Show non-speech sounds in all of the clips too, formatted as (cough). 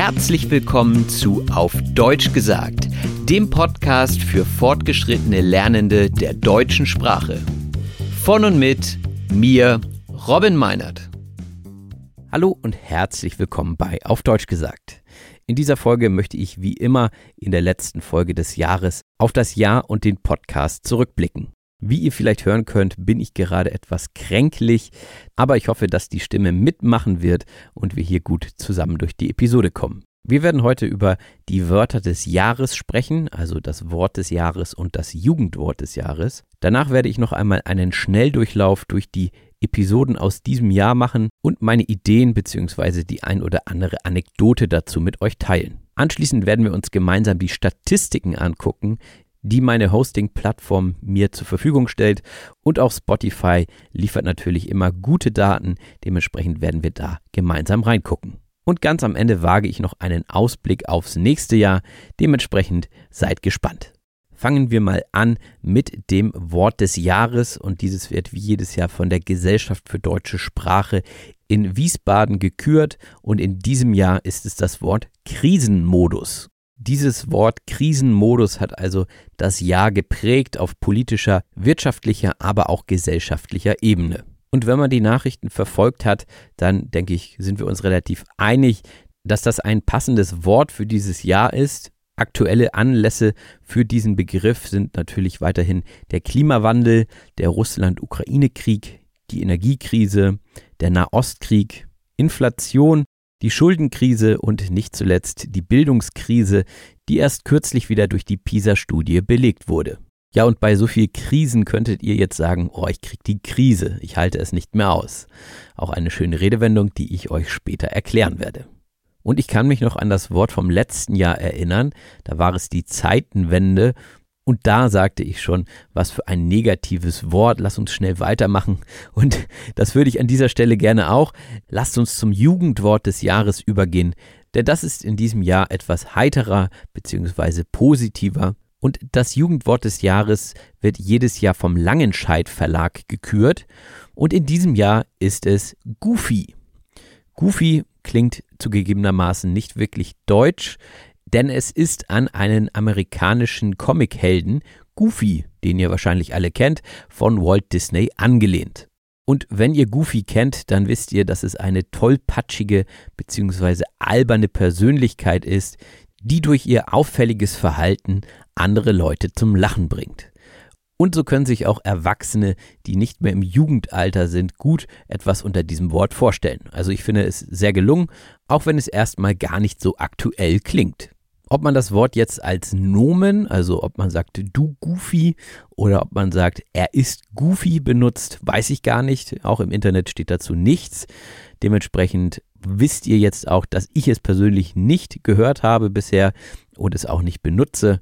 Herzlich willkommen zu Auf Deutsch gesagt, dem Podcast für fortgeschrittene Lernende der deutschen Sprache. Von und mit mir, Robin Meinert. Hallo und herzlich willkommen bei Auf Deutsch gesagt. In dieser Folge möchte ich wie immer in der letzten Folge des Jahres auf das Jahr und den Podcast zurückblicken. Wie ihr vielleicht hören könnt, bin ich gerade etwas kränklich, aber ich hoffe, dass die Stimme mitmachen wird und wir hier gut zusammen durch die Episode kommen. Wir werden heute über die Wörter des Jahres sprechen, also das Wort des Jahres und das Jugendwort des Jahres. Danach werde ich noch einmal einen Schnelldurchlauf durch die Episoden aus diesem Jahr machen und meine Ideen bzw. die ein oder andere Anekdote dazu mit euch teilen. Anschließend werden wir uns gemeinsam die Statistiken angucken, die meine Hosting-Plattform mir zur Verfügung stellt. Und auch Spotify liefert natürlich immer gute Daten. Dementsprechend werden wir da gemeinsam reingucken. Und ganz am Ende wage ich noch einen Ausblick aufs nächste Jahr. Dementsprechend seid gespannt. Fangen wir mal an mit dem Wort des Jahres und dieses wird wie jedes Jahr von der Gesellschaft für deutsche Sprache in Wiesbaden gekürt und in diesem Jahr ist es das Wort Krisenmodus. Dieses Wort Krisenmodus hat also das Jahr geprägt auf politischer, wirtschaftlicher, aber auch gesellschaftlicher Ebene. Und wenn man die Nachrichten verfolgt hat, dann denke ich, sind wir uns relativ einig, dass das ein passendes Wort für dieses Jahr ist. Aktuelle Anlässe für diesen Begriff sind natürlich weiterhin der Klimawandel, der Russland-Ukraine-Krieg, die Energiekrise, der Nahostkrieg, Inflation die Schuldenkrise und nicht zuletzt die Bildungskrise, die erst kürzlich wieder durch die PISA-Studie belegt wurde. Ja, und bei so viel Krisen könntet ihr jetzt sagen, oh, ich krieg die Krise, ich halte es nicht mehr aus. Auch eine schöne Redewendung, die ich euch später erklären werde. Und ich kann mich noch an das Wort vom letzten Jahr erinnern, da war es die Zeitenwende und da sagte ich schon, was für ein negatives Wort, lass uns schnell weitermachen. Und das würde ich an dieser Stelle gerne auch. Lasst uns zum Jugendwort des Jahres übergehen, denn das ist in diesem Jahr etwas heiterer bzw. positiver. Und das Jugendwort des Jahres wird jedes Jahr vom Langenscheidt Verlag gekürt. Und in diesem Jahr ist es Goofy. Goofy klingt zugegebenermaßen nicht wirklich deutsch, denn es ist an einen amerikanischen Comichelden, Goofy, den ihr wahrscheinlich alle kennt, von Walt Disney angelehnt. Und wenn ihr Goofy kennt, dann wisst ihr, dass es eine tollpatschige bzw. alberne Persönlichkeit ist, die durch ihr auffälliges Verhalten andere Leute zum Lachen bringt. Und so können sich auch Erwachsene, die nicht mehr im Jugendalter sind, gut etwas unter diesem Wort vorstellen. Also ich finde es sehr gelungen, auch wenn es erstmal gar nicht so aktuell klingt. Ob man das Wort jetzt als Nomen, also ob man sagt du Goofy oder ob man sagt er ist Goofy benutzt, weiß ich gar nicht. Auch im Internet steht dazu nichts. Dementsprechend wisst ihr jetzt auch, dass ich es persönlich nicht gehört habe bisher und es auch nicht benutze.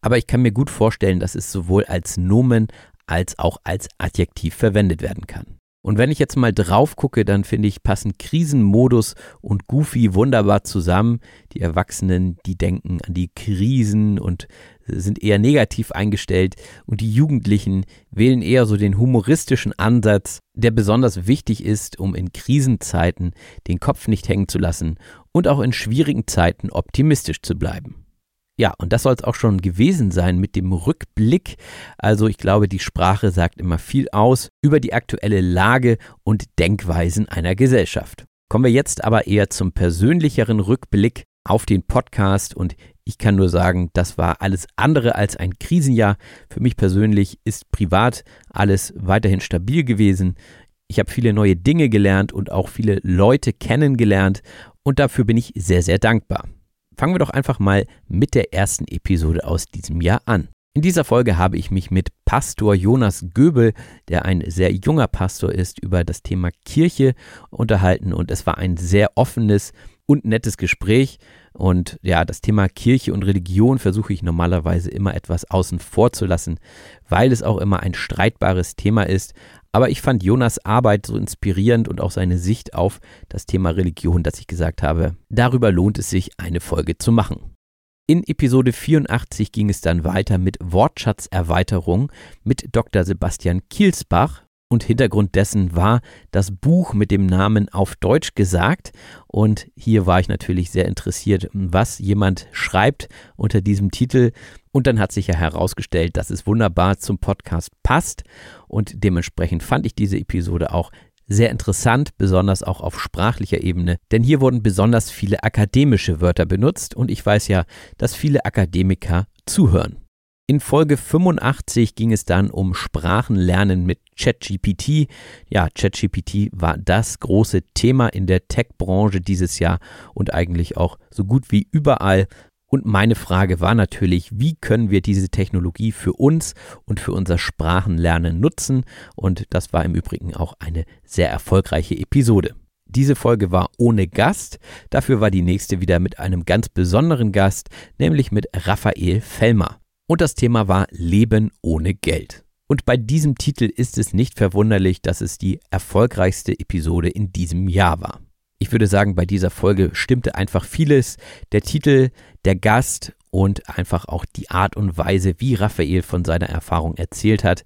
Aber ich kann mir gut vorstellen, dass es sowohl als Nomen als auch als Adjektiv verwendet werden kann. Und wenn ich jetzt mal drauf gucke, dann finde ich, passen Krisenmodus und Goofy wunderbar zusammen. Die Erwachsenen, die denken an die Krisen und sind eher negativ eingestellt und die Jugendlichen wählen eher so den humoristischen Ansatz, der besonders wichtig ist, um in Krisenzeiten den Kopf nicht hängen zu lassen und auch in schwierigen Zeiten optimistisch zu bleiben. Ja, und das soll es auch schon gewesen sein mit dem Rückblick. Also ich glaube, die Sprache sagt immer viel aus über die aktuelle Lage und Denkweisen einer Gesellschaft. Kommen wir jetzt aber eher zum persönlicheren Rückblick auf den Podcast und ich kann nur sagen, das war alles andere als ein Krisenjahr. Für mich persönlich ist privat alles weiterhin stabil gewesen. Ich habe viele neue Dinge gelernt und auch viele Leute kennengelernt und dafür bin ich sehr, sehr dankbar. Fangen wir doch einfach mal mit der ersten Episode aus diesem Jahr an. In dieser Folge habe ich mich mit Pastor Jonas Göbel, der ein sehr junger Pastor ist, über das Thema Kirche unterhalten und es war ein sehr offenes und nettes Gespräch. Und ja, das Thema Kirche und Religion versuche ich normalerweise immer etwas außen vor zu lassen, weil es auch immer ein streitbares Thema ist. Aber ich fand Jonas Arbeit so inspirierend und auch seine Sicht auf das Thema Religion, dass ich gesagt habe, darüber lohnt es sich, eine Folge zu machen. In Episode 84 ging es dann weiter mit Wortschatzerweiterung mit Dr. Sebastian Kielsbach. Und Hintergrund dessen war das Buch mit dem Namen auf Deutsch gesagt. Und hier war ich natürlich sehr interessiert, was jemand schreibt unter diesem Titel. Und dann hat sich ja herausgestellt, dass es wunderbar zum Podcast passt. Und dementsprechend fand ich diese Episode auch sehr interessant, besonders auch auf sprachlicher Ebene, denn hier wurden besonders viele akademische Wörter benutzt und ich weiß ja, dass viele Akademiker zuhören. In Folge 85 ging es dann um Sprachenlernen mit ChatGPT. Ja, ChatGPT war das große Thema in der Tech-Branche dieses Jahr und eigentlich auch so gut wie überall. Und meine Frage war natürlich, wie können wir diese Technologie für uns und für unser Sprachenlernen nutzen? Und das war im Übrigen auch eine sehr erfolgreiche Episode. Diese Folge war ohne Gast, dafür war die nächste wieder mit einem ganz besonderen Gast, nämlich mit Raphael Fellmer. Und das Thema war Leben ohne Geld. Und bei diesem Titel ist es nicht verwunderlich, dass es die erfolgreichste Episode in diesem Jahr war. Ich würde sagen, bei dieser Folge stimmte einfach vieles. Der Titel, der Gast und einfach auch die Art und Weise, wie Raphael von seiner Erfahrung erzählt hat.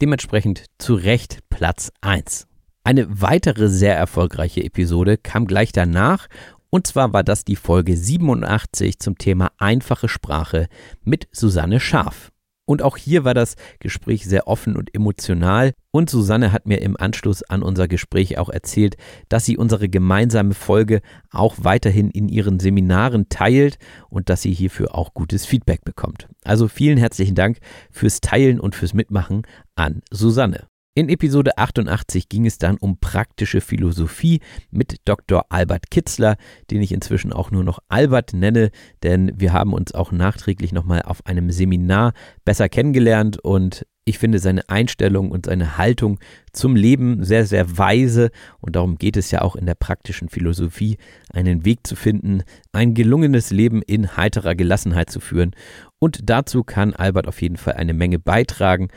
Dementsprechend zu Recht Platz 1. Eine weitere sehr erfolgreiche Episode kam gleich danach und zwar war das die Folge 87 zum Thema einfache Sprache mit Susanne Scharf. Und auch hier war das Gespräch sehr offen und emotional. Und Susanne hat mir im Anschluss an unser Gespräch auch erzählt, dass sie unsere gemeinsame Folge auch weiterhin in ihren Seminaren teilt und dass sie hierfür auch gutes Feedback bekommt. Also vielen herzlichen Dank fürs Teilen und fürs Mitmachen an Susanne. In Episode 88 ging es dann um praktische Philosophie mit Dr. Albert Kitzler, den ich inzwischen auch nur noch Albert nenne, denn wir haben uns auch nachträglich nochmal auf einem Seminar besser kennengelernt und ich finde seine Einstellung und seine Haltung zum Leben sehr, sehr weise und darum geht es ja auch in der praktischen Philosophie, einen Weg zu finden, ein gelungenes Leben in heiterer Gelassenheit zu führen. Und dazu kann Albert auf jeden Fall eine Menge beitragen.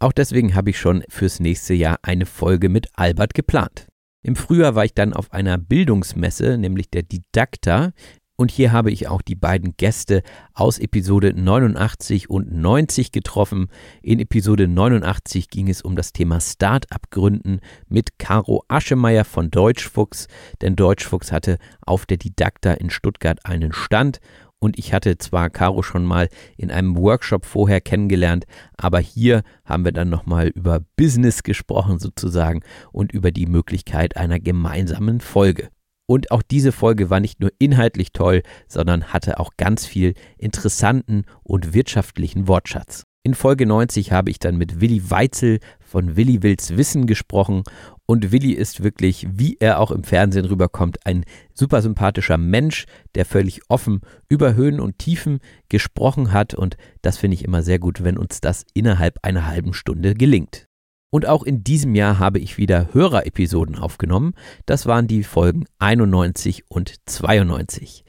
Auch deswegen habe ich schon fürs nächste Jahr eine Folge mit Albert geplant. Im Frühjahr war ich dann auf einer Bildungsmesse, nämlich der Didakta, und hier habe ich auch die beiden Gäste aus Episode 89 und 90 getroffen. In Episode 89 ging es um das Thema Start-up Gründen mit Caro Aschemeyer von Deutschfuchs, denn Deutschfuchs hatte auf der Didakta in Stuttgart einen Stand und ich hatte zwar Caro schon mal in einem Workshop vorher kennengelernt, aber hier haben wir dann nochmal über Business gesprochen sozusagen und über die Möglichkeit einer gemeinsamen Folge. Und auch diese Folge war nicht nur inhaltlich toll, sondern hatte auch ganz viel interessanten und wirtschaftlichen Wortschatz. In Folge 90 habe ich dann mit Willi Weitzel von Willi Wills Wissen gesprochen und Willi ist wirklich, wie er auch im Fernsehen rüberkommt, ein super sympathischer Mensch, der völlig offen über Höhen und Tiefen gesprochen hat und das finde ich immer sehr gut, wenn uns das innerhalb einer halben Stunde gelingt. Und auch in diesem Jahr habe ich wieder Hörerepisoden aufgenommen. Das waren die Folgen 91 und 92.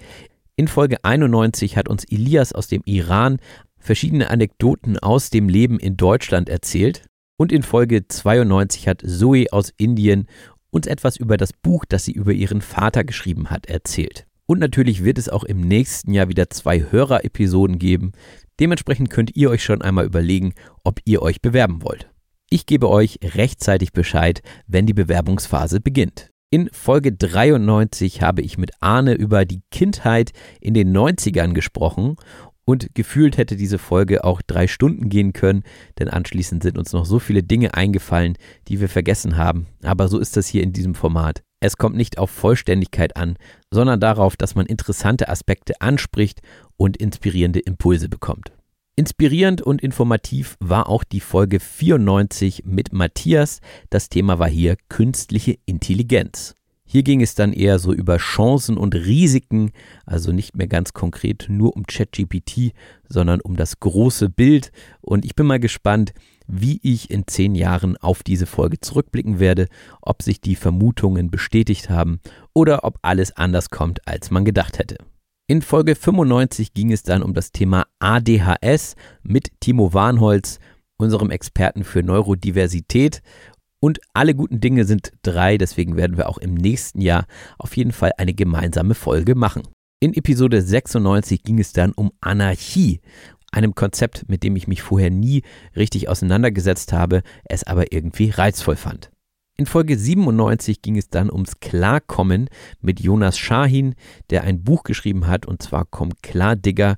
In Folge 91 hat uns Elias aus dem Iran verschiedene Anekdoten aus dem Leben in Deutschland erzählt. Und in Folge 92 hat Zoe aus Indien uns etwas über das Buch, das sie über ihren Vater geschrieben hat, erzählt. Und natürlich wird es auch im nächsten Jahr wieder zwei Hörer-Episoden geben. Dementsprechend könnt ihr euch schon einmal überlegen, ob ihr euch bewerben wollt. Ich gebe euch rechtzeitig Bescheid, wenn die Bewerbungsphase beginnt. In Folge 93 habe ich mit Arne über die Kindheit in den 90ern gesprochen und gefühlt hätte diese Folge auch drei Stunden gehen können, denn anschließend sind uns noch so viele Dinge eingefallen, die wir vergessen haben. Aber so ist das hier in diesem Format. Es kommt nicht auf Vollständigkeit an, sondern darauf, dass man interessante Aspekte anspricht und inspirierende Impulse bekommt. Inspirierend und informativ war auch die Folge 94 mit Matthias. Das Thema war hier künstliche Intelligenz. Hier ging es dann eher so über Chancen und Risiken, also nicht mehr ganz konkret nur um ChatGPT, sondern um das große Bild. Und ich bin mal gespannt, wie ich in zehn Jahren auf diese Folge zurückblicken werde, ob sich die Vermutungen bestätigt haben oder ob alles anders kommt, als man gedacht hätte. In Folge 95 ging es dann um das Thema ADHS mit Timo Warnholz, unserem Experten für Neurodiversität. Und alle guten Dinge sind drei, deswegen werden wir auch im nächsten Jahr auf jeden Fall eine gemeinsame Folge machen. In Episode 96 ging es dann um Anarchie, einem Konzept, mit dem ich mich vorher nie richtig auseinandergesetzt habe, es aber irgendwie reizvoll fand. In Folge 97 ging es dann ums Klarkommen mit Jonas Shahin, der ein Buch geschrieben hat, und zwar Komm klar, Digger,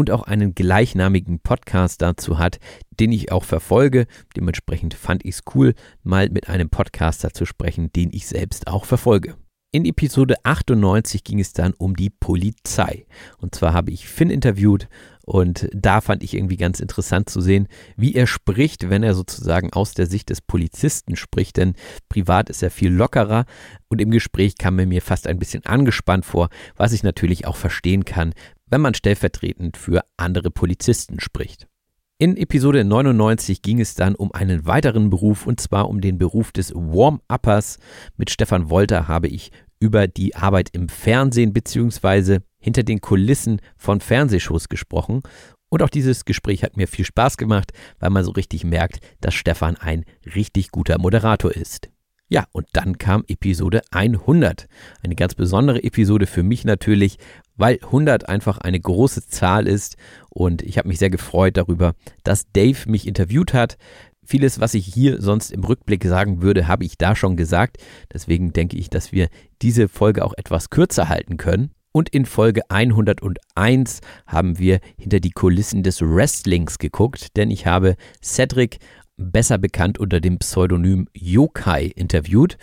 und auch einen gleichnamigen Podcast dazu hat, den ich auch verfolge. Dementsprechend fand ich es cool, mal mit einem Podcaster zu sprechen, den ich selbst auch verfolge. In Episode 98 ging es dann um die Polizei. Und zwar habe ich Finn interviewt und da fand ich irgendwie ganz interessant zu sehen, wie er spricht, wenn er sozusagen aus der Sicht des Polizisten spricht. Denn privat ist er viel lockerer und im Gespräch kam er mir fast ein bisschen angespannt vor, was ich natürlich auch verstehen kann, wenn man stellvertretend für andere Polizisten spricht. In Episode 99 ging es dann um einen weiteren Beruf und zwar um den Beruf des Warm-Uppers. Mit Stefan Wolter habe ich über die Arbeit im Fernsehen bzw. hinter den Kulissen von Fernsehshows gesprochen. Und auch dieses Gespräch hat mir viel Spaß gemacht, weil man so richtig merkt, dass Stefan ein richtig guter Moderator ist. Ja, und dann kam Episode 100. Eine ganz besondere Episode für mich natürlich, weil 100 einfach eine große Zahl ist und ich habe mich sehr gefreut darüber, dass Dave mich interviewt hat. Vieles, was ich hier sonst im Rückblick sagen würde, habe ich da schon gesagt. Deswegen denke ich, dass wir diese Folge auch etwas kürzer halten können. Und in Folge 101 haben wir hinter die Kulissen des Wrestlings geguckt, denn ich habe Cedric, besser bekannt unter dem Pseudonym Yokai, interviewt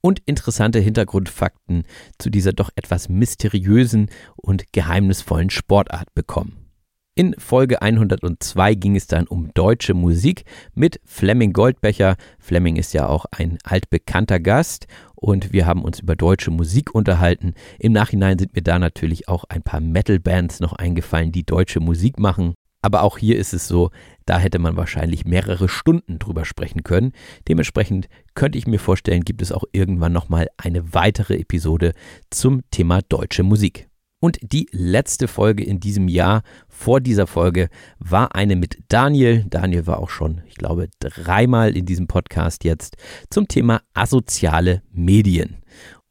und interessante Hintergrundfakten zu dieser doch etwas mysteriösen und geheimnisvollen Sportart bekommen. In Folge 102 ging es dann um deutsche Musik mit Flemming Goldbecher. Flemming ist ja auch ein altbekannter Gast und wir haben uns über deutsche Musik unterhalten. Im Nachhinein sind mir da natürlich auch ein paar Metal-Bands noch eingefallen, die deutsche Musik machen. Aber auch hier ist es so, da hätte man wahrscheinlich mehrere Stunden drüber sprechen können. Dementsprechend könnte ich mir vorstellen, gibt es auch irgendwann nochmal eine weitere Episode zum Thema deutsche Musik. Und die letzte Folge in diesem Jahr vor dieser Folge war eine mit Daniel. Daniel war auch schon, ich glaube, dreimal in diesem Podcast jetzt zum Thema asoziale Medien.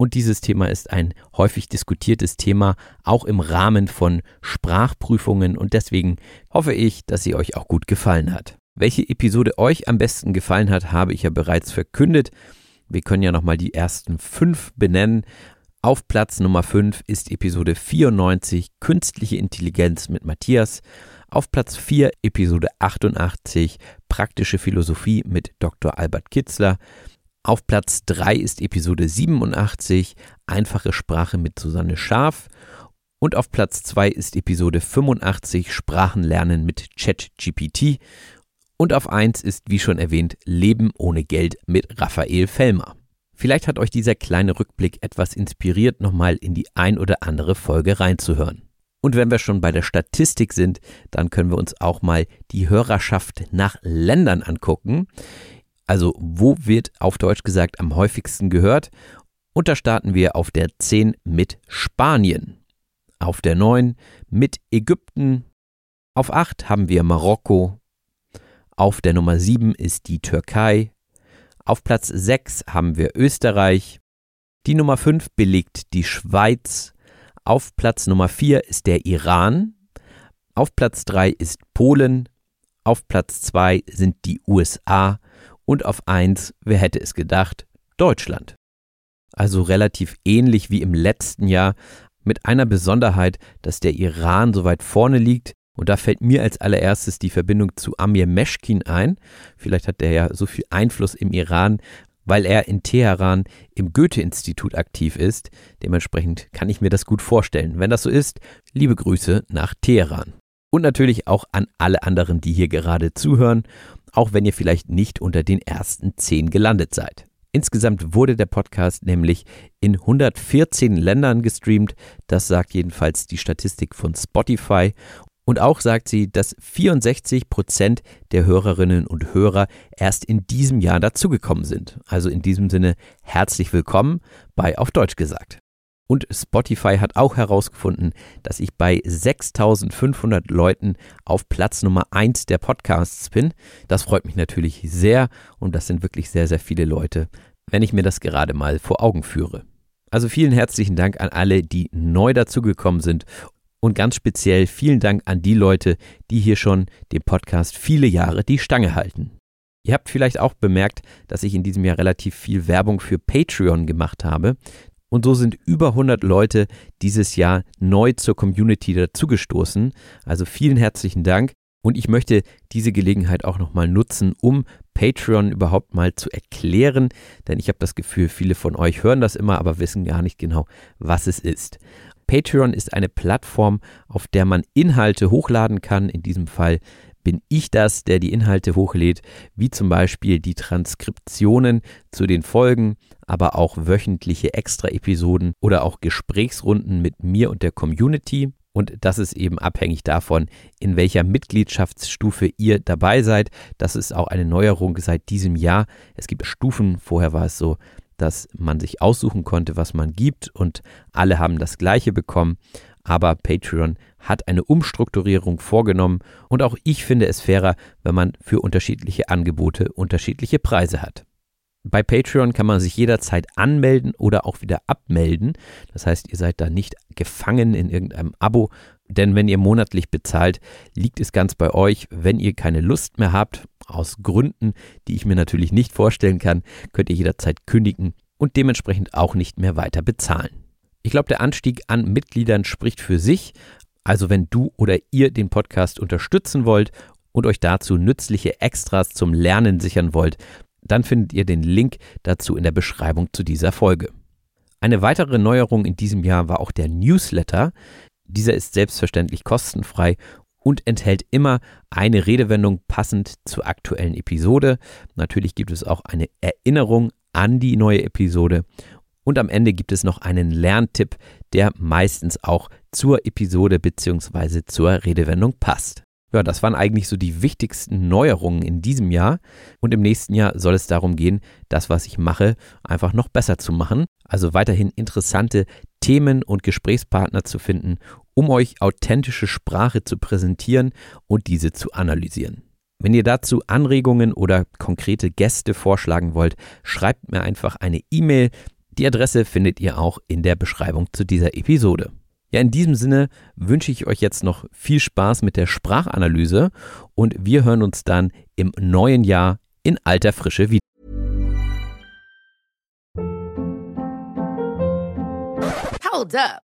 Und dieses Thema ist ein häufig diskutiertes Thema, auch im Rahmen von Sprachprüfungen. Und deswegen hoffe ich, dass sie euch auch gut gefallen hat. Welche Episode euch am besten gefallen hat, habe ich ja bereits verkündet. Wir können ja nochmal die ersten fünf benennen. Auf Platz Nummer 5 ist Episode 94 Künstliche Intelligenz mit Matthias. Auf Platz 4 Episode 88 Praktische Philosophie mit Dr. Albert Kitzler. Auf Platz 3 ist Episode 87 Einfache Sprache mit Susanne Scharf. Und auf Platz 2 ist Episode 85 Sprachenlernen mit ChatGPT. Und auf 1 ist, wie schon erwähnt, Leben ohne Geld mit Raphael Fellmer. Vielleicht hat euch dieser kleine Rückblick etwas inspiriert, nochmal in die ein oder andere Folge reinzuhören. Und wenn wir schon bei der Statistik sind, dann können wir uns auch mal die Hörerschaft nach Ländern angucken. Also wo wird auf Deutsch gesagt am häufigsten gehört? Und da starten wir auf der 10 mit Spanien. Auf der 9 mit Ägypten. Auf 8 haben wir Marokko. Auf der Nummer 7 ist die Türkei. Auf Platz 6 haben wir Österreich. Die Nummer 5 belegt die Schweiz. Auf Platz Nummer 4 ist der Iran. Auf Platz 3 ist Polen. Auf Platz 2 sind die USA und auf 1, wer hätte es gedacht, Deutschland. Also relativ ähnlich wie im letzten Jahr, mit einer Besonderheit, dass der Iran so weit vorne liegt. Und da fällt mir als allererstes die Verbindung zu Amir Meshkin ein. Vielleicht hat der ja so viel Einfluss im Iran, weil er in Teheran im Goethe-Institut aktiv ist. Dementsprechend kann ich mir das gut vorstellen. Wenn das so ist, liebe Grüße nach Teheran. Und natürlich auch an alle anderen, die hier gerade zuhören auch wenn ihr vielleicht nicht unter den ersten zehn gelandet seid. Insgesamt wurde der Podcast nämlich in 114 Ländern gestreamt. Das sagt jedenfalls die Statistik von Spotify. Und auch sagt sie, dass 64 Prozent der Hörerinnen und Hörer erst in diesem Jahr dazugekommen sind. Also in diesem Sinne herzlich willkommen bei Auf Deutsch gesagt. Und Spotify hat auch herausgefunden, dass ich bei 6500 Leuten auf Platz Nummer 1 der Podcasts bin. Das freut mich natürlich sehr und das sind wirklich sehr, sehr viele Leute, wenn ich mir das gerade mal vor Augen führe. Also vielen herzlichen Dank an alle, die neu dazugekommen sind und ganz speziell vielen Dank an die Leute, die hier schon dem Podcast viele Jahre die Stange halten. Ihr habt vielleicht auch bemerkt, dass ich in diesem Jahr relativ viel Werbung für Patreon gemacht habe. Und so sind über 100 Leute dieses Jahr neu zur Community dazugestoßen. Also vielen herzlichen Dank. Und ich möchte diese Gelegenheit auch nochmal nutzen, um Patreon überhaupt mal zu erklären, denn ich habe das Gefühl, viele von euch hören das immer, aber wissen gar nicht genau, was es ist. Patreon ist eine Plattform, auf der man Inhalte hochladen kann. In diesem Fall bin ich das, der die Inhalte hochlädt, wie zum Beispiel die Transkriptionen zu den Folgen, aber auch wöchentliche Extra-Episoden oder auch Gesprächsrunden mit mir und der Community. Und das ist eben abhängig davon, in welcher Mitgliedschaftsstufe ihr dabei seid. Das ist auch eine Neuerung seit diesem Jahr. Es gibt Stufen. Vorher war es so, dass man sich aussuchen konnte, was man gibt und alle haben das gleiche bekommen. Aber Patreon hat eine Umstrukturierung vorgenommen und auch ich finde es fairer, wenn man für unterschiedliche Angebote unterschiedliche Preise hat. Bei Patreon kann man sich jederzeit anmelden oder auch wieder abmelden. Das heißt, ihr seid da nicht gefangen in irgendeinem Abo, denn wenn ihr monatlich bezahlt, liegt es ganz bei euch. Wenn ihr keine Lust mehr habt aus Gründen, die ich mir natürlich nicht vorstellen kann, könnt ihr jederzeit kündigen und dementsprechend auch nicht mehr weiter bezahlen. Ich glaube, der Anstieg an Mitgliedern spricht für sich. Also wenn du oder ihr den Podcast unterstützen wollt und euch dazu nützliche Extras zum Lernen sichern wollt, dann findet ihr den Link dazu in der Beschreibung zu dieser Folge. Eine weitere Neuerung in diesem Jahr war auch der Newsletter. Dieser ist selbstverständlich kostenfrei und enthält immer eine Redewendung passend zur aktuellen Episode. Natürlich gibt es auch eine Erinnerung an die neue Episode und am Ende gibt es noch einen Lerntipp, der meistens auch zur Episode bzw. zur Redewendung passt. Ja, das waren eigentlich so die wichtigsten Neuerungen in diesem Jahr. Und im nächsten Jahr soll es darum gehen, das, was ich mache, einfach noch besser zu machen. Also weiterhin interessante Themen und Gesprächspartner zu finden, um euch authentische Sprache zu präsentieren und diese zu analysieren. Wenn ihr dazu Anregungen oder konkrete Gäste vorschlagen wollt, schreibt mir einfach eine E-Mail. Die Adresse findet ihr auch in der Beschreibung zu dieser Episode. Ja, in diesem Sinne wünsche ich euch jetzt noch viel Spaß mit der Sprachanalyse und wir hören uns dann im neuen Jahr in alter Frische wieder. Hold up.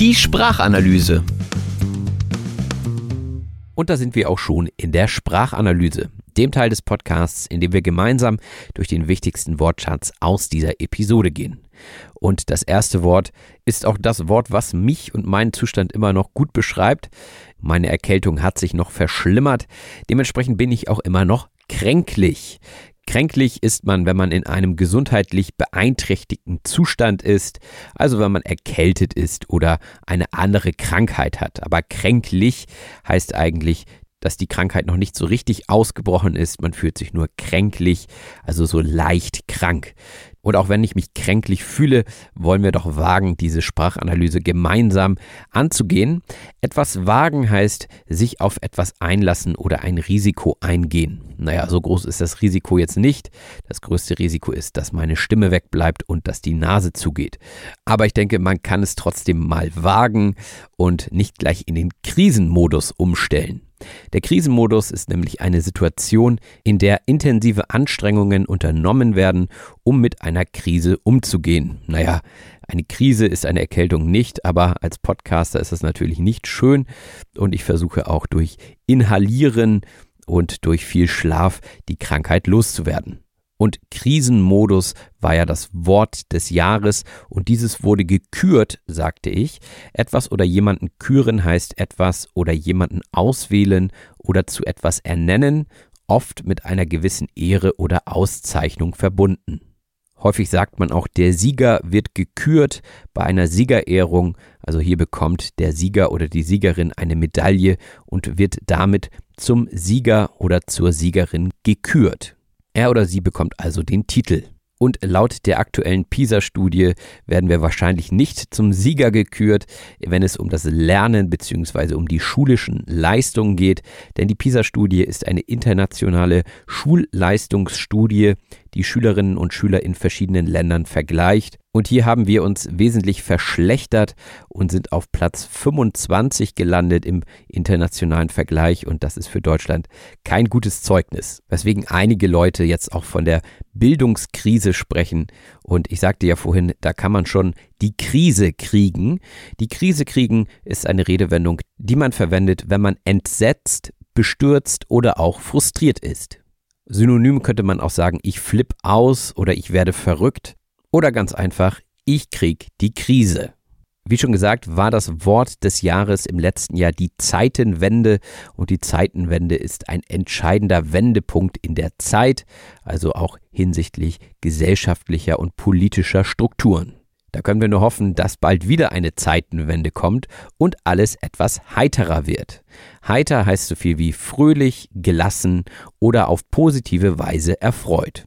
Die Sprachanalyse. Und da sind wir auch schon in der Sprachanalyse, dem Teil des Podcasts, in dem wir gemeinsam durch den wichtigsten Wortschatz aus dieser Episode gehen. Und das erste Wort ist auch das Wort, was mich und meinen Zustand immer noch gut beschreibt. Meine Erkältung hat sich noch verschlimmert. Dementsprechend bin ich auch immer noch kränklich. Kränklich ist man, wenn man in einem gesundheitlich beeinträchtigten Zustand ist, also wenn man erkältet ist oder eine andere Krankheit hat. Aber kränklich heißt eigentlich, dass die Krankheit noch nicht so richtig ausgebrochen ist. Man fühlt sich nur kränklich, also so leicht krank. Und auch wenn ich mich kränklich fühle, wollen wir doch wagen, diese Sprachanalyse gemeinsam anzugehen. Etwas wagen heißt sich auf etwas einlassen oder ein Risiko eingehen. Naja, so groß ist das Risiko jetzt nicht. Das größte Risiko ist, dass meine Stimme wegbleibt und dass die Nase zugeht. Aber ich denke, man kann es trotzdem mal wagen und nicht gleich in den Krisenmodus umstellen. Der Krisenmodus ist nämlich eine Situation, in der intensive Anstrengungen unternommen werden, um mit einer Krise umzugehen. Naja, eine Krise ist eine Erkältung nicht, aber als Podcaster ist das natürlich nicht schön und ich versuche auch durch Inhalieren und durch viel Schlaf die Krankheit loszuwerden. Und Krisenmodus war ja das Wort des Jahres und dieses wurde gekürt, sagte ich. Etwas oder jemanden küren heißt etwas oder jemanden auswählen oder zu etwas ernennen, oft mit einer gewissen Ehre oder Auszeichnung verbunden. Häufig sagt man auch, der Sieger wird gekürt bei einer Siegerehrung. Also hier bekommt der Sieger oder die Siegerin eine Medaille und wird damit zum Sieger oder zur Siegerin gekürt. Er oder sie bekommt also den Titel. Und laut der aktuellen PISA-Studie werden wir wahrscheinlich nicht zum Sieger gekürt, wenn es um das Lernen bzw. um die schulischen Leistungen geht. Denn die PISA-Studie ist eine internationale Schulleistungsstudie, die Schülerinnen und Schüler in verschiedenen Ländern vergleicht. Und hier haben wir uns wesentlich verschlechtert und sind auf Platz 25 gelandet im internationalen Vergleich. Und das ist für Deutschland kein gutes Zeugnis. Weswegen einige Leute jetzt auch von der Bildungskrise sprechen. Und ich sagte ja vorhin, da kann man schon die Krise kriegen. Die Krise kriegen ist eine Redewendung, die man verwendet, wenn man entsetzt, bestürzt oder auch frustriert ist. Synonym könnte man auch sagen, ich flipp aus oder ich werde verrückt oder ganz einfach, ich krieg die Krise. Wie schon gesagt, war das Wort des Jahres im letzten Jahr die Zeitenwende und die Zeitenwende ist ein entscheidender Wendepunkt in der Zeit, also auch hinsichtlich gesellschaftlicher und politischer Strukturen. Da können wir nur hoffen, dass bald wieder eine Zeitenwende kommt und alles etwas heiterer wird. Heiter heißt so viel wie fröhlich, gelassen oder auf positive Weise erfreut.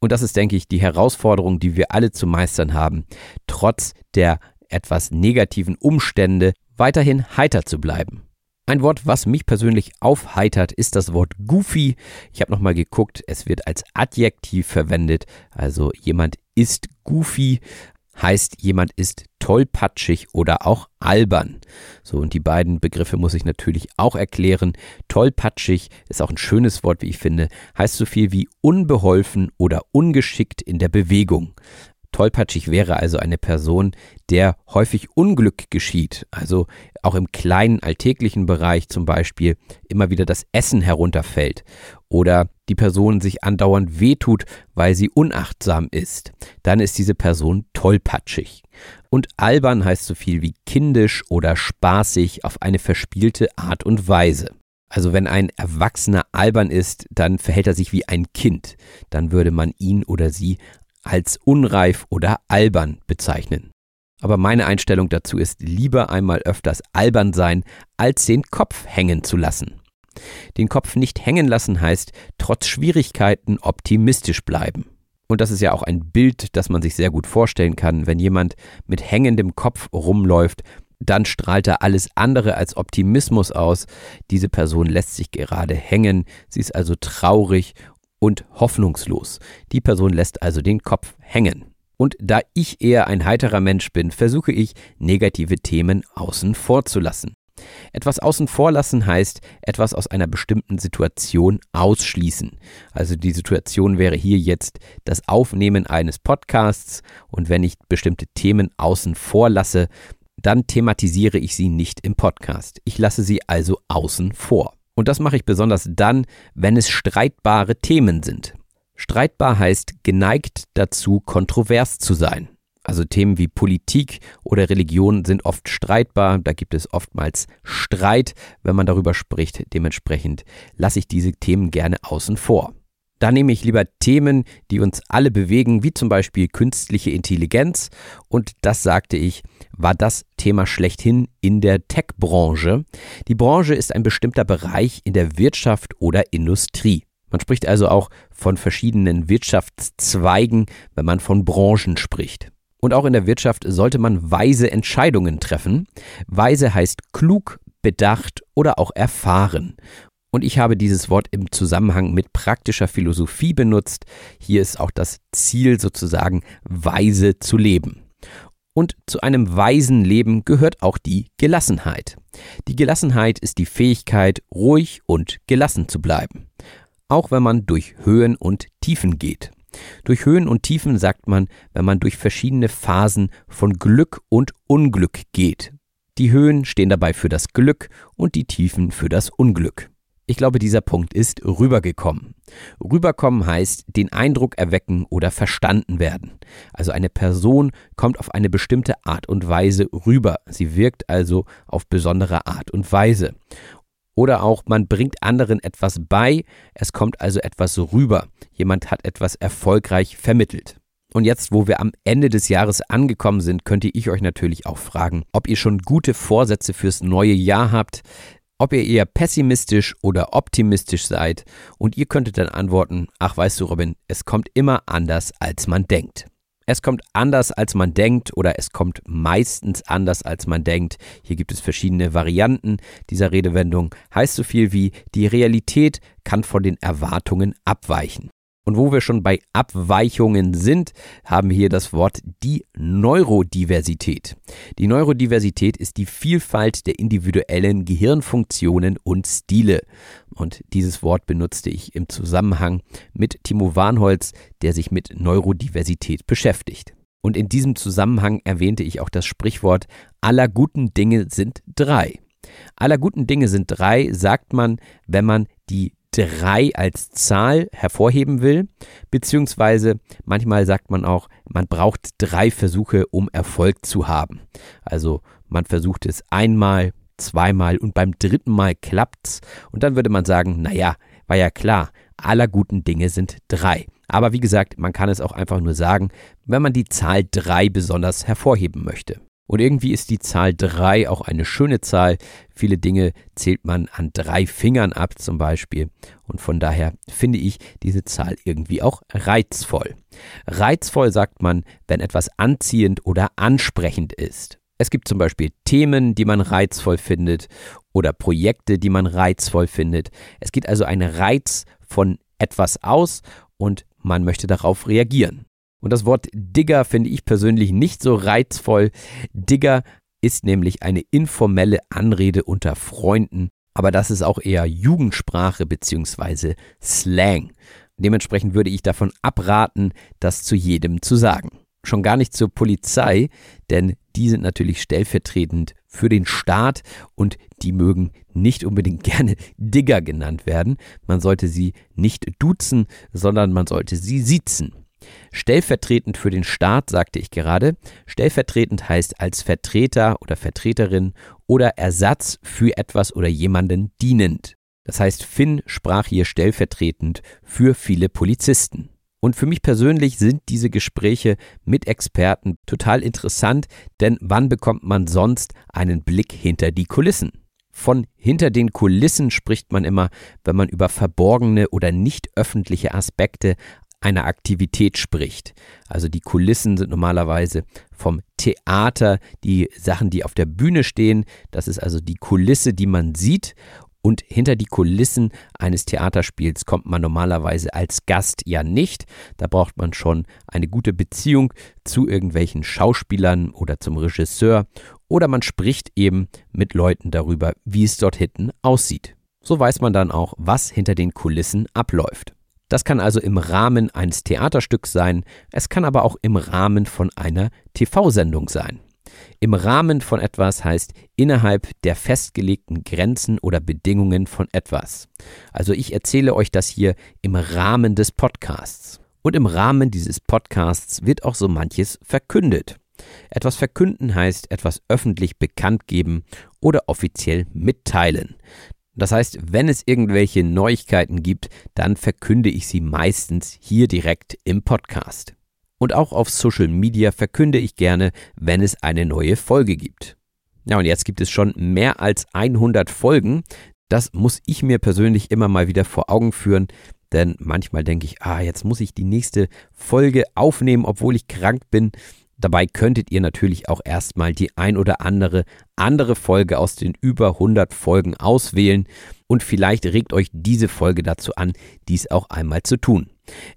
Und das ist, denke ich, die Herausforderung, die wir alle zu meistern haben, trotz der etwas negativen Umstände weiterhin heiter zu bleiben. Ein Wort, was mich persönlich aufheitert, ist das Wort goofy. Ich habe nochmal geguckt, es wird als Adjektiv verwendet, also jemand ist goofy heißt, jemand ist tollpatschig oder auch albern. So, und die beiden Begriffe muss ich natürlich auch erklären. Tollpatschig ist auch ein schönes Wort, wie ich finde, heißt so viel wie unbeholfen oder ungeschickt in der Bewegung. Tollpatschig wäre also eine Person, der häufig Unglück geschieht, also auch im kleinen alltäglichen Bereich zum Beispiel immer wieder das Essen herunterfällt oder die Person sich andauernd wehtut, weil sie unachtsam ist, dann ist diese Person tollpatschig. Und albern heißt so viel wie kindisch oder spaßig auf eine verspielte Art und Weise. Also wenn ein Erwachsener albern ist, dann verhält er sich wie ein Kind. Dann würde man ihn oder sie als unreif oder albern bezeichnen. Aber meine Einstellung dazu ist lieber einmal öfters albern sein, als den Kopf hängen zu lassen. Den Kopf nicht hängen lassen heißt, trotz Schwierigkeiten optimistisch bleiben. Und das ist ja auch ein Bild, das man sich sehr gut vorstellen kann. Wenn jemand mit hängendem Kopf rumläuft, dann strahlt er alles andere als Optimismus aus. Diese Person lässt sich gerade hängen, sie ist also traurig und hoffnungslos. Die Person lässt also den Kopf hängen. Und da ich eher ein heiterer Mensch bin, versuche ich, negative Themen außen vor zu lassen. Etwas außen vor lassen heißt, etwas aus einer bestimmten Situation ausschließen. Also die Situation wäre hier jetzt das Aufnehmen eines Podcasts und wenn ich bestimmte Themen außen vor lasse, dann thematisiere ich sie nicht im Podcast. Ich lasse sie also außen vor. Und das mache ich besonders dann, wenn es streitbare Themen sind. Streitbar heißt geneigt dazu, kontrovers zu sein. Also Themen wie Politik oder Religion sind oft streitbar, da gibt es oftmals Streit, wenn man darüber spricht. Dementsprechend lasse ich diese Themen gerne außen vor. Da nehme ich lieber Themen, die uns alle bewegen, wie zum Beispiel künstliche Intelligenz. Und das sagte ich, war das Thema schlechthin in der Tech-Branche. Die Branche ist ein bestimmter Bereich in der Wirtschaft oder Industrie. Man spricht also auch von verschiedenen Wirtschaftszweigen, wenn man von Branchen spricht. Und auch in der Wirtschaft sollte man weise Entscheidungen treffen. Weise heißt klug, bedacht oder auch erfahren. Und ich habe dieses Wort im Zusammenhang mit praktischer Philosophie benutzt. Hier ist auch das Ziel sozusagen, weise zu leben. Und zu einem weisen Leben gehört auch die Gelassenheit. Die Gelassenheit ist die Fähigkeit, ruhig und gelassen zu bleiben, auch wenn man durch Höhen und Tiefen geht. Durch Höhen und Tiefen sagt man, wenn man durch verschiedene Phasen von Glück und Unglück geht. Die Höhen stehen dabei für das Glück und die Tiefen für das Unglück. Ich glaube, dieser Punkt ist rübergekommen. Rüberkommen heißt den Eindruck erwecken oder verstanden werden. Also eine Person kommt auf eine bestimmte Art und Weise rüber. Sie wirkt also auf besondere Art und Weise. Oder auch man bringt anderen etwas bei, es kommt also etwas rüber. Jemand hat etwas erfolgreich vermittelt. Und jetzt, wo wir am Ende des Jahres angekommen sind, könnte ich euch natürlich auch fragen, ob ihr schon gute Vorsätze fürs neue Jahr habt, ob ihr eher pessimistisch oder optimistisch seid und ihr könntet dann antworten, ach weißt du Robin, es kommt immer anders, als man denkt. Es kommt anders, als man denkt oder es kommt meistens anders, als man denkt. Hier gibt es verschiedene Varianten dieser Redewendung. Heißt so viel wie, die Realität kann von den Erwartungen abweichen. Und wo wir schon bei Abweichungen sind, haben wir hier das Wort die Neurodiversität. Die Neurodiversität ist die Vielfalt der individuellen Gehirnfunktionen und Stile. Und dieses Wort benutzte ich im Zusammenhang mit Timo Warnholz, der sich mit Neurodiversität beschäftigt. Und in diesem Zusammenhang erwähnte ich auch das Sprichwort aller guten Dinge sind drei. Aller guten Dinge sind drei, sagt man, wenn man die drei als Zahl hervorheben will, beziehungsweise manchmal sagt man auch, man braucht drei Versuche, um Erfolg zu haben. Also man versucht es einmal, zweimal und beim dritten Mal klappt's und dann würde man sagen, naja, war ja klar, aller guten Dinge sind drei. Aber wie gesagt, man kann es auch einfach nur sagen, wenn man die Zahl drei besonders hervorheben möchte. Und irgendwie ist die Zahl 3 auch eine schöne Zahl. Viele Dinge zählt man an drei Fingern ab zum Beispiel. Und von daher finde ich diese Zahl irgendwie auch reizvoll. Reizvoll sagt man, wenn etwas anziehend oder ansprechend ist. Es gibt zum Beispiel Themen, die man reizvoll findet oder Projekte, die man reizvoll findet. Es geht also ein Reiz von etwas aus und man möchte darauf reagieren. Und das Wort Digger finde ich persönlich nicht so reizvoll. Digger ist nämlich eine informelle Anrede unter Freunden, aber das ist auch eher Jugendsprache bzw. Slang. Dementsprechend würde ich davon abraten, das zu jedem zu sagen. Schon gar nicht zur Polizei, denn die sind natürlich stellvertretend für den Staat und die mögen nicht unbedingt (laughs) gerne Digger genannt werden. Man sollte sie nicht duzen, sondern man sollte sie siezen. Stellvertretend für den Staat, sagte ich gerade. Stellvertretend heißt als Vertreter oder Vertreterin oder Ersatz für etwas oder jemanden dienend. Das heißt, Finn sprach hier stellvertretend für viele Polizisten. Und für mich persönlich sind diese Gespräche mit Experten total interessant, denn wann bekommt man sonst einen Blick hinter die Kulissen? Von hinter den Kulissen spricht man immer, wenn man über verborgene oder nicht öffentliche Aspekte einer Aktivität spricht. Also die Kulissen sind normalerweise vom Theater, die Sachen, die auf der Bühne stehen. Das ist also die Kulisse, die man sieht. Und hinter die Kulissen eines Theaterspiels kommt man normalerweise als Gast ja nicht. Da braucht man schon eine gute Beziehung zu irgendwelchen Schauspielern oder zum Regisseur. Oder man spricht eben mit Leuten darüber, wie es dort hinten aussieht. So weiß man dann auch, was hinter den Kulissen abläuft. Das kann also im Rahmen eines Theaterstücks sein, es kann aber auch im Rahmen von einer TV-Sendung sein. Im Rahmen von etwas heißt innerhalb der festgelegten Grenzen oder Bedingungen von etwas. Also ich erzähle euch das hier im Rahmen des Podcasts. Und im Rahmen dieses Podcasts wird auch so manches verkündet. Etwas verkünden heißt etwas öffentlich bekannt geben oder offiziell mitteilen. Das heißt, wenn es irgendwelche Neuigkeiten gibt, dann verkünde ich sie meistens hier direkt im Podcast. Und auch auf Social Media verkünde ich gerne, wenn es eine neue Folge gibt. Ja, und jetzt gibt es schon mehr als 100 Folgen. Das muss ich mir persönlich immer mal wieder vor Augen führen, denn manchmal denke ich, ah, jetzt muss ich die nächste Folge aufnehmen, obwohl ich krank bin. Dabei könntet ihr natürlich auch erstmal die ein oder andere andere Folge aus den über 100 Folgen auswählen und vielleicht regt euch diese Folge dazu an, dies auch einmal zu tun.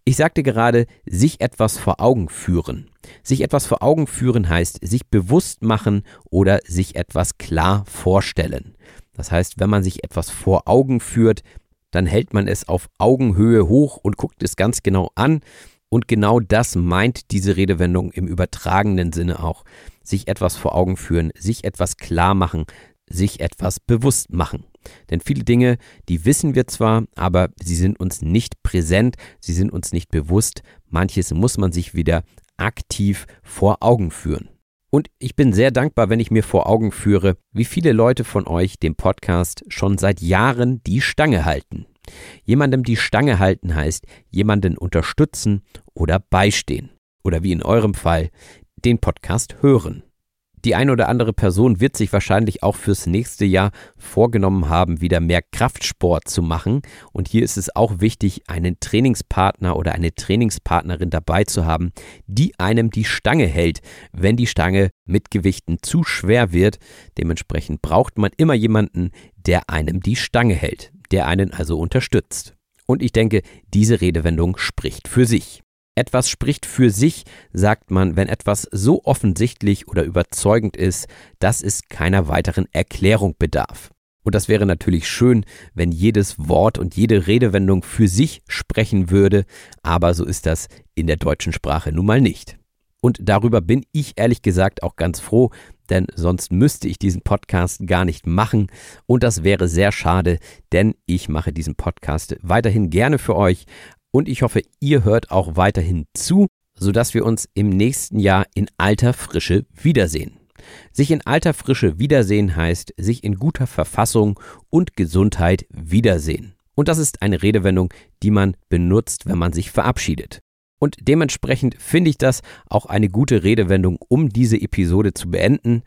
Ich sagte gerade, sich etwas vor Augen führen. Sich etwas vor Augen führen heißt sich bewusst machen oder sich etwas klar vorstellen. Das heißt, wenn man sich etwas vor Augen führt, dann hält man es auf Augenhöhe hoch und guckt es ganz genau an. Und genau das meint diese Redewendung im übertragenen Sinne auch. Sich etwas vor Augen führen, sich etwas klar machen, sich etwas bewusst machen. Denn viele Dinge, die wissen wir zwar, aber sie sind uns nicht präsent, sie sind uns nicht bewusst. Manches muss man sich wieder aktiv vor Augen führen. Und ich bin sehr dankbar, wenn ich mir vor Augen führe, wie viele Leute von euch dem Podcast schon seit Jahren die Stange halten. Jemandem die Stange halten heißt, jemanden unterstützen oder beistehen. Oder wie in eurem Fall, den Podcast hören. Die eine oder andere Person wird sich wahrscheinlich auch fürs nächste Jahr vorgenommen haben, wieder mehr Kraftsport zu machen. Und hier ist es auch wichtig, einen Trainingspartner oder eine Trainingspartnerin dabei zu haben, die einem die Stange hält, wenn die Stange mit Gewichten zu schwer wird. Dementsprechend braucht man immer jemanden, der einem die Stange hält, der einen also unterstützt. Und ich denke, diese Redewendung spricht für sich. Etwas spricht für sich, sagt man, wenn etwas so offensichtlich oder überzeugend ist, dass es keiner weiteren Erklärung bedarf. Und das wäre natürlich schön, wenn jedes Wort und jede Redewendung für sich sprechen würde, aber so ist das in der deutschen Sprache nun mal nicht. Und darüber bin ich ehrlich gesagt auch ganz froh, denn sonst müsste ich diesen Podcast gar nicht machen und das wäre sehr schade, denn ich mache diesen Podcast weiterhin gerne für euch, und ich hoffe, ihr hört auch weiterhin zu, sodass wir uns im nächsten Jahr in alter Frische wiedersehen. Sich in alter Frische wiedersehen heißt sich in guter Verfassung und Gesundheit wiedersehen. Und das ist eine Redewendung, die man benutzt, wenn man sich verabschiedet. Und dementsprechend finde ich das auch eine gute Redewendung, um diese Episode zu beenden.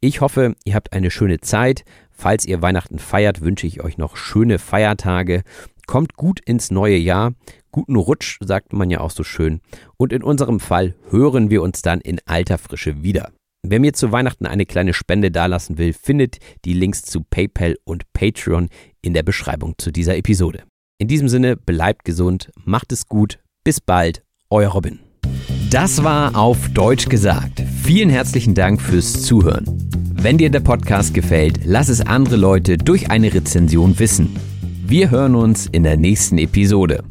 Ich hoffe, ihr habt eine schöne Zeit. Falls ihr Weihnachten feiert, wünsche ich euch noch schöne Feiertage. Kommt gut ins neue Jahr. Guten Rutsch, sagt man ja auch so schön. Und in unserem Fall hören wir uns dann in alter Frische wieder. Wer mir zu Weihnachten eine kleine Spende dalassen will, findet die Links zu PayPal und Patreon in der Beschreibung zu dieser Episode. In diesem Sinne, bleibt gesund, macht es gut, bis bald, euer Robin. Das war auf Deutsch gesagt. Vielen herzlichen Dank fürs Zuhören. Wenn dir der Podcast gefällt, lass es andere Leute durch eine Rezension wissen. Wir hören uns in der nächsten Episode.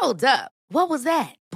Hold up. What was that?